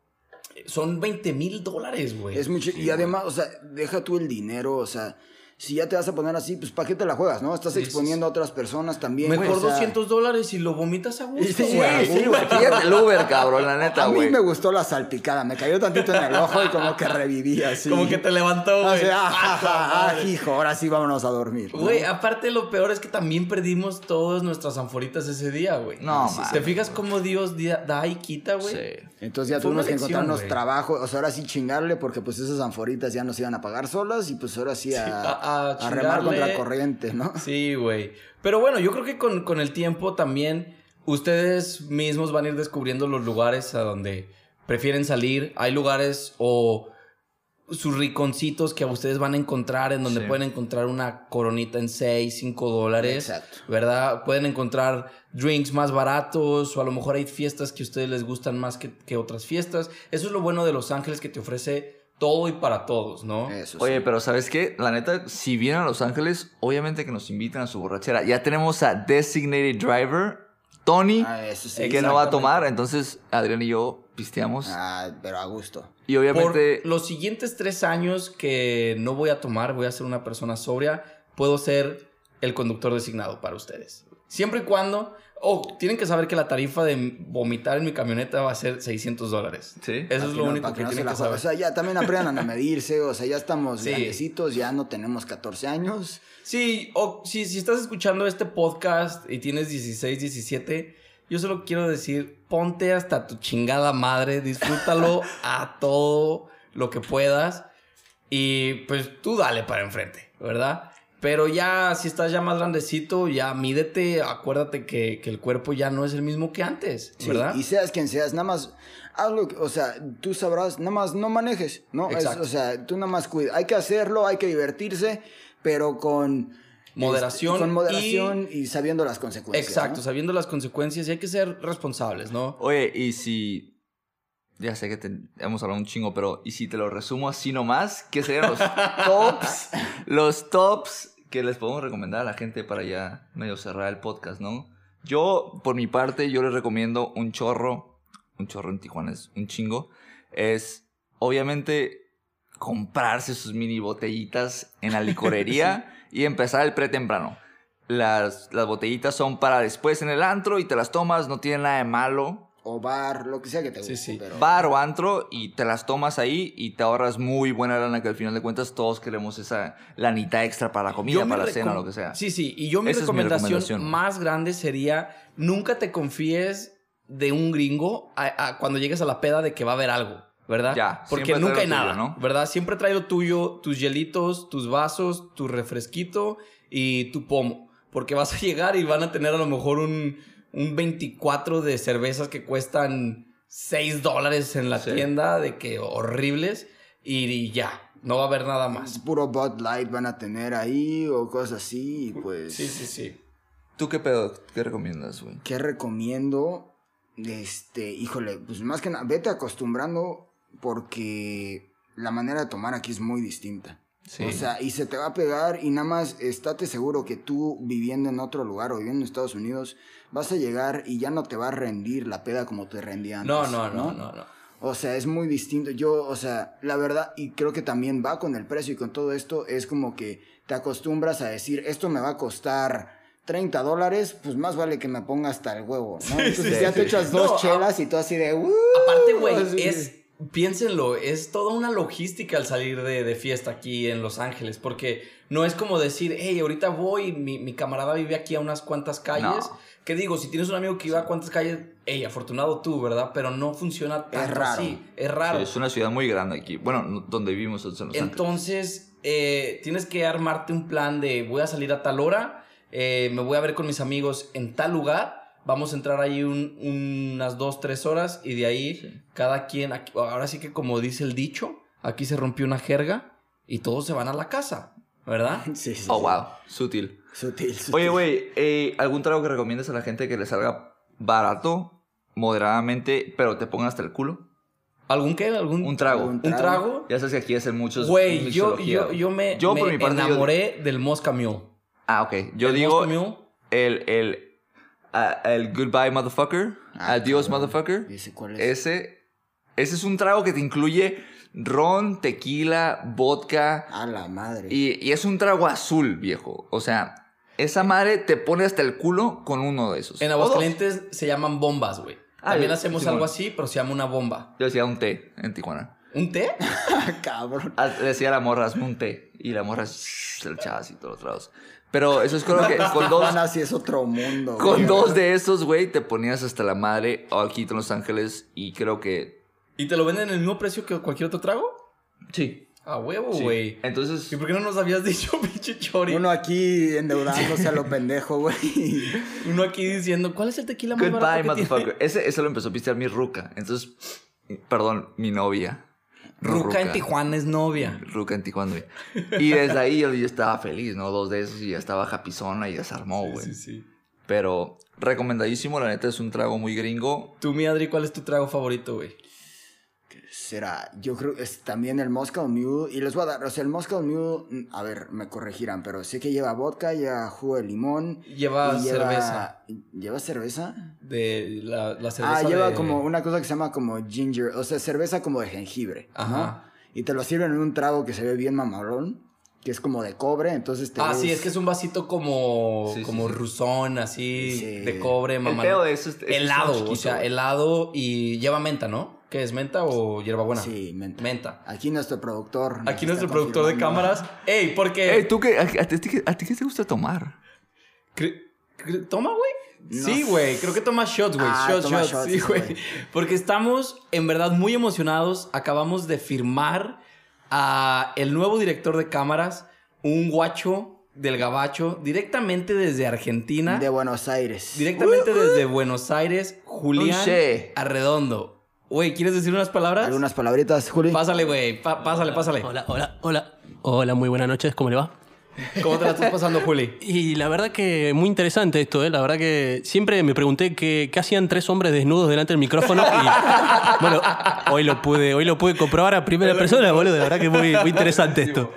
son 20 mil dólares, güey. Es mucho. Sí, y además, o sea, deja tú el dinero, o sea, si ya te vas a poner así, pues ¿para qué te la juegas, no? Estás Sí, sí, exponiendo a otras personas también. Mejor o sea, 200 dólares y lo vomitas a gusto, Sí, güey. sí, güey. Fíjate el Uber, cabrón, la neta, A mí güey. me gustó la salpicada, me cayó tantito en el ojo y como que revivía así. Como que te levantó, O güey. sea, ah, ah, hijo, ahora sí vámonos a dormir. ¿no? Güey, aparte lo peor es que también perdimos todas nuestras anforitas ese día, güey. No, ¿Te man. fijas cómo Dios di- da y quita, güey? Sí. Entonces ya Fue tuvimos que encontrarnos güey. trabajo, o sea, ahora sí chingarle porque pues esas anforitas ya nos iban a pagar solas y pues ahora sí a, a- remar contra corriente, ¿no? Sí, güey. Pero bueno, yo creo que con, con el tiempo también ustedes mismos van a ir descubriendo los lugares a donde prefieren salir. Hay lugares o sus riconcitos que ustedes van a encontrar en donde Sí. pueden encontrar una coronita en 6, 5 dólares. Exacto. ¿Verdad? Pueden encontrar drinks más baratos o a lo mejor hay fiestas que a ustedes les gustan más que, que otras fiestas. Eso es lo bueno de Los Ángeles que te ofrece todo y para todos, ¿no? Eso Oye, sí. pero ¿sabes qué? La neta, si vienen a Los Ángeles, obviamente que nos inviten a su borrachera. Ya tenemos a Designated Driver, Tony, Ah, eso sí. que no va a tomar. Entonces, Adrián y yo pisteamos. Ah, pero a gusto. Y obviamente... Por los siguientes tres años que no voy a tomar, voy a ser una persona sobria, puedo ser el conductor designado para ustedes. Siempre y cuando... Oh, tienen que saber que la tarifa de vomitar en mi camioneta va a ser 600 dólares. Sí. Eso es lo no- único que, no tienen que saber. O sea, ya también aprendan a medirse, o sea, ya estamos Sí. grandecitos, ya no tenemos 14 años. Sí, o si, si estás escuchando este podcast y tienes 16, 17, yo solo quiero decir, ponte hasta tu chingada madre, disfrútalo a todo lo que puedas y pues tú dale para enfrente, ¿verdad? Pero ya, si estás ya más grandecito, ya mídete, acuérdate que, que el cuerpo ya no es el mismo que antes, Sí, ¿verdad? Y seas quien seas, nada más hazlo, o sea, tú sabrás, nada más no manejes, ¿no? Es- o sea, tú nada más cuida. Hay que hacerlo, hay que divertirse, pero con Moderación este, con moderación y, sabiendo las consecuencias. Exacto, ¿no? sabiendo las consecuencias y hay que ser responsables, ¿no? Oye, y si... Ya sé que te, hemos hablado un chingo, pero ¿y si te lo resumo así nomás? ¿Qué serían los tops? Los tops que les podemos recomendar a la gente para ya medio cerrar el podcast, ¿no? Yo, por mi parte, yo les recomiendo un chorro. Un chorro en Tijuana es un chingo. Es, obviamente, comprarse sus mini botellitas en la licorería y empezar el pretemprano. Las, las botellitas son para después en el antro y te las tomas, no tiene nada de malo. O bar, lo que sea que te Sí, guste. sí. pero- Bar o antro y te las tomas ahí y te ahorras muy buena lana que al final de cuentas todos queremos esa lanita extra para la comida, Yo para la cena, lo que sea. Sí, sí. Y yo mi recomendación, más grande sería nunca te confíes de un gringo a- a cuando llegues a la peda de que va a haber algo, ¿verdad? Ya, Porque nunca hay tuyo, nada, ¿no? ¿verdad? Siempre trae lo tuyo, tus hielitos, tus vasos, tu refresquito y tu pomo. Porque vas a llegar y van a tener a lo mejor un, un 24 de cervezas que cuestan 6 dólares en la Sí. tienda, de que horribles, y, y ya, no va a haber nada más. puro Bud Light van a tener ahí o cosas así, y pues... Sí, sí, sí. ¿Tú qué pedo? ¿Qué recomiendas, güey? ¿Qué recomiendo? Este, híjole, pues más que nada, vete acostumbrando porque la manera de tomar aquí es muy distinta. Sí. O sea, y se te va a pegar y nada más estate seguro que tú viviendo en otro lugar o viviendo en Estados Unidos vas a llegar y ya no te va a rendir la peda como te rendía antes. No, no, no, no, no. O sea, es muy distinto. Yo, o sea, la verdad, y creo que también va con el precio y con todo esto, es como que te acostumbras a decir, esto me va a costar 30 dólares, pues más vale que me ponga hasta el huevo, ¿no? Entonces sí, ya te sí. echas dos No, chelas y tú así de... "Uh", Aparte, güey, es. Piénsenlo, es toda una logística al salir de, de fiesta aquí en Los Ángeles, porque no es como decir, hey, ahorita voy, mi, mi camarada vive aquí a unas cuantas calles. No. Que digo, si tienes un amigo que iba a cuantas calles, hey, afortunado tú, ¿verdad? Pero no funciona tanto raro. así, es raro. Sí, es una ciudad muy grande aquí. Bueno, no- donde vivimos en Los Ángeles. Entonces, eh, tienes que armarte un plan de voy a salir a tal hora, eh, me voy a ver con mis amigos en tal lugar, vamos a entrar ahí un- unas dos, tres horas y de ahí cada quien, aquí- ahora sí que como dice el dicho, aquí se rompió una jerga y todos se van a la casa, ¿verdad? Sí, sí, Oh, sí. wow. Sutil. Sutil, sutil. Oye, güey, eh, ¿algún trago que recomiendas a la gente que le salga barato, moderadamente, pero te ponga hasta el culo? ¿Algún qué? ¿Algún Un trago. Un ¿Un trago? Ya sabes que aquí hacen muchos. Güey, yo, yo, yo me, Yo, me por mi parte, yo- enamoré del Mosca Mule. Ah, ok. Yo ¿El digo Mosca Mule? el, el, el Goodbye Motherfucker. Ah, Adiós cabrón. Motherfucker. ¿Y ese cuál es? Ese, ese es un trago que te incluye ron, tequila, vodka. A la madre. Y, y es un trago azul, viejo. O sea, esa madre te pone hasta el culo con uno de esos. En. Aguascalientes se llaman bombas, güey. Ah, También hacemos sí, algo así, pero se llama una bomba. Yo decía un té en Tijuana. ¿Un té? Cabrón. Ah, Le decía a la morra, hazme un té. Y la morra se lo echaba así todos los lados. Pero eso es como que con dos, Tijuana sí es otro mundo. con güey. dos de esos, güey, te ponías hasta la madre aquí en Los Ángeles. Y creo que. ¿Y te lo venden en el mismo precio que cualquier otro trago? Sí. A huevo, sí. güey. Entonces. ¿Y por qué no nos habías dicho, pinche chori? Uno aquí endeudándose a lo pendejo, güey. Uno aquí diciendo, ¿cuál es el tequila más barato Goodbye, tiene? motherfucker. Ese, ese lo empezó a pistear mi ruca. Entonces, perdón, mi novia. No Ruca en Tijuana es novia. Ruca en Tijuana, güey. Y desde ahí yo, yo estaba feliz, ¿no? Dos de esos y ya estaba japizona y ya se armó, güey. Sí, sí. Pero recomendadísimo, la neta es un trago muy gringo. Tú, mi Adri, ¿cuál es tu trago favorito, güey? Será, yo creo que es también el Moscow Mule. Y les voy a dar, o sea, el Moscow Mule, a ver, me corregirán, pero sé que lleva vodka, lleva jugo de limón. Lleva y cerveza. ¿Lleva cerveza? De la, la cerveza Ah, lleva de- como una cosa que se llama como ginger, o sea, cerveza como de jengibre. ¿no? Ajá. Y te lo sirven en un trago que se ve bien mamarrón, que es como de cobre, entonces te Ah, ves- sí, es que es un vasito como, Sí, como sí. rusón, así, Sí. de cobre, El mamá. pedo de eso es- helado, o sea, helado y lleva menta, ¿no? ¿Qué es menta o hierbabuena? Sí, menta. Menta. Aquí nuestro productor. Aquí nuestro productor de cámaras. ¡Ey! Porque. Ey, ¿tú qué, a, a ti, a ti qué te gusta tomar? ¿Toma, güey? No Sí, güey. Creo que toma shots, güey. Ah, shots, shots. shots, Sí, güey. Porque estamos, en verdad, muy emocionados. Acabamos de firmar a el nuevo director de cámaras, un guacho del gabacho, directamente desde Argentina. De Buenos Aires. Directamente desde Buenos Aires, Julián. Arredondo. Güey, ¿quieres decir unas palabras? ¿Algunas palabritas, Juli? Pásale, güey. Pa- pásale, pásale. Hola, hola, hola. Hola, muy buenas noches, ¿cómo le va? ¿Cómo te la estás pasando, Juli? Y la verdad que muy interesante esto, ¿eh? La verdad que siempre me pregunté qué, hacían tres hombres desnudos delante del micrófono y bueno, hoy lo pude, hoy lo pude comprobar a primera persona, boludo. La verdad que muy, muy interesante esto.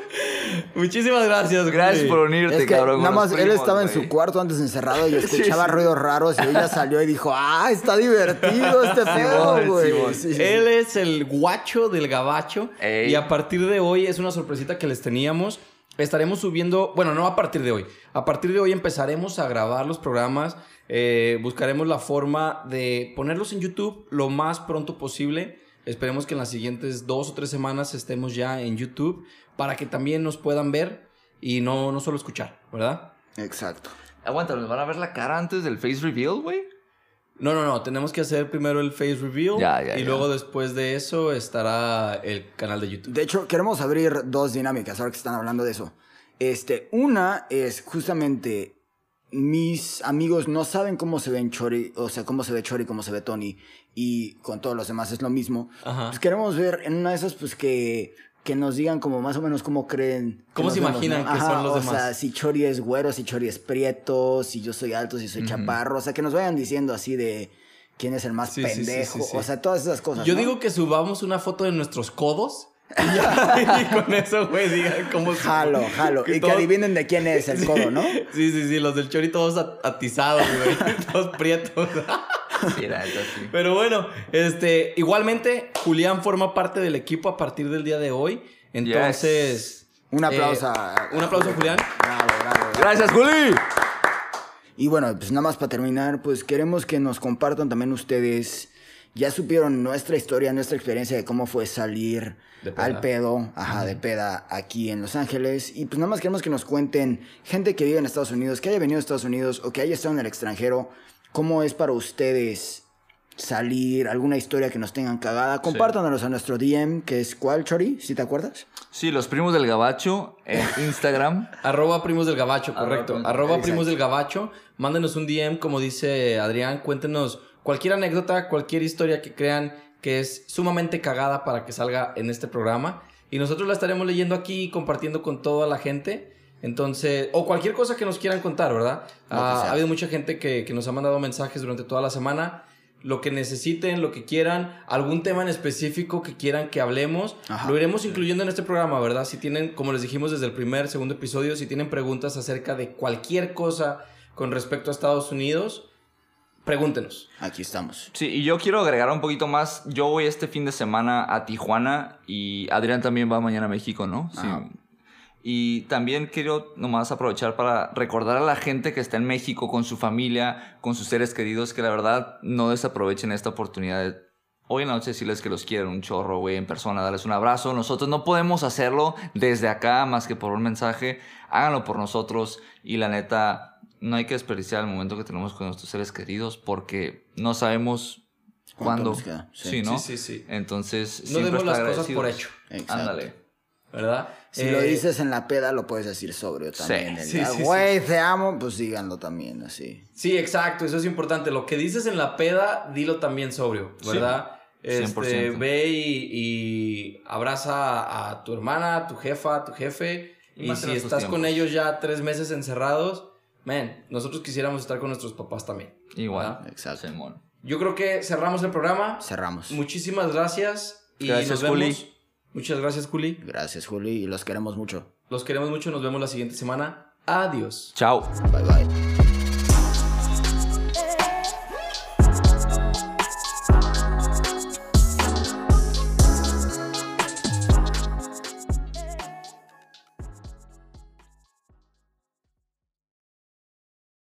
Muchísimas gracias, Gracias Juli. por unirte, Es que cabrón. nada más él estaba en güey. su cuarto antes encerrado y escuchaba ruidos raros y ella salió y dijo, ah, está divertido este pedo, güey. Sí, sí, sí. Él es el guacho del gabacho. Ey. Y a partir de hoy es una sorpresita que les teníamos. Estaremos subiendo, bueno, no a partir de hoy. A partir de hoy empezaremos a grabar los programas. eh, buscaremos la forma de ponerlos en YouTube lo más pronto posible. Esperemos que en las siguientes dos o tres semanas estemos ya en YouTube para que también nos puedan ver y no, no solo escuchar, ¿verdad? Exacto. Aguanta, ¿nos van a ver la cara antes del face reveal, güey? No, no, no. Tenemos que hacer primero el face reveal. Ya, ya, y ya. luego después de eso estará el canal de YouTube. De hecho, queremos abrir dos dinámicas ahora que están hablando de eso. Este, una es justamente mis amigos no saben cómo se ven Chori, o sea, cómo se ve Chori, cómo se ve Tony, y con todos los demás es lo mismo. Ajá. Pues queremos ver en una de esas, pues que, que nos digan como más o menos cómo creen. ¿Cómo se imaginan ¿no? que son los o demás? sea, si Chori es güero, si Chori es prieto, si yo soy alto, si soy chaparro, o sea, que nos vayan diciendo así de quién es el más Sí, pendejo, sí, sí. o sea, todas esas cosas. Yo ¿no? digo que subamos una foto de nuestros codos. Y, ya, y con eso, güey, digan cómo se- Jalo, jalo. que Y que adivinen de quién es el codo, ¿no? Sí, sí, sí, los del chori todos at- atizados, güey. todos prietos. Sí, la neta, sí. Pero bueno, este, igualmente, Julián forma parte del equipo a partir del día de hoy. Entonces. Un eh, aplauso. a- un aplauso a Julián. Bravo, bravo, bravo. Gracias, Juli. Y bueno, pues nada más para terminar, pues queremos que nos compartan también ustedes. Ya supieron nuestra historia, nuestra experiencia de cómo fue salir al pedo, ajá, de peda aquí en Los Ángeles. Y pues nada más queremos que nos cuenten, gente que vive en Estados Unidos, que haya venido a Estados Unidos o que haya estado en el extranjero, cómo es para ustedes salir, alguna historia que nos tengan cagada. Compártanos a nuestro DM, que es cuál, Chori, si te acuerdas. Sí, los primos del gabacho en Instagram. Arroba primos del gabacho, correcto. Arroba- Arroba primos del gabacho. Mándenos un DM, como dice Adrián. Cuéntenos cualquier anécdota, cualquier historia que crean que es sumamente cagada para que salga en este programa. Y nosotros la estaremos leyendo aquí y compartiendo con toda la gente. Entonces, o cualquier cosa que nos quieran contar, ¿verdad? Ah, ha habido mucha gente que, que nos ha mandado mensajes durante toda la semana. Lo que necesiten, lo que quieran, algún tema en específico que quieran que hablemos, Ajá. lo iremos incluyendo en este programa, ¿verdad? Si tienen, como les dijimos desde el primer, segundo episodio, si tienen preguntas acerca de cualquier cosa con respecto a Estados Unidos, pregúntenos. Aquí estamos. Sí, y yo quiero agregar un poquito más. Yo voy este fin de semana a Tijuana y Adrián también va mañana a México, ¿no? Sí. Ajá. Y también quiero nomás aprovechar para recordar a la gente que está en México con su familia, con sus seres queridos, que la verdad no desaprovechen esta oportunidad de hoy en la noche decirles que los quieren un chorro, güey, en persona, darles un abrazo. Nosotros no podemos hacerlo desde acá más que por un mensaje. Háganlo por nosotros y la neta, no hay que desperdiciar el momento que tenemos con nuestros seres queridos porque no sabemos ¿Cuánto cuándo. Sí. Sí, ¿no? Sí, sí, sí. Entonces, No siempre demos las cosas por hecho. Exacto. Ándale. ¿Verdad? Si Eh, lo dices en la peda, lo puedes decir sobrio también. El, Sí, "Ah, sí, Güey, te amo, pues díganlo también así. Sí, exacto, eso es importante. Lo que dices en la peda, dilo también sobrio, ¿verdad? Este, 100%. ve y, y abraza a tu hermana, a tu jefa, a tu jefe. Y Y, si estás con tiempos. ellos ya tres meses encerrados, man, nosotros quisiéramos estar con nuestros papás también. Igual. ¿verdad? Exacto. Simón. Yo creo que cerramos el programa. Cerramos. Muchísimas gracias. Y Gracias, nos vemos. Juli. Muchas gracias, Juli. Gracias, Juli, y los queremos mucho. Los queremos mucho. Nos vemos la siguiente semana. Adiós. Chao. Bye, bye.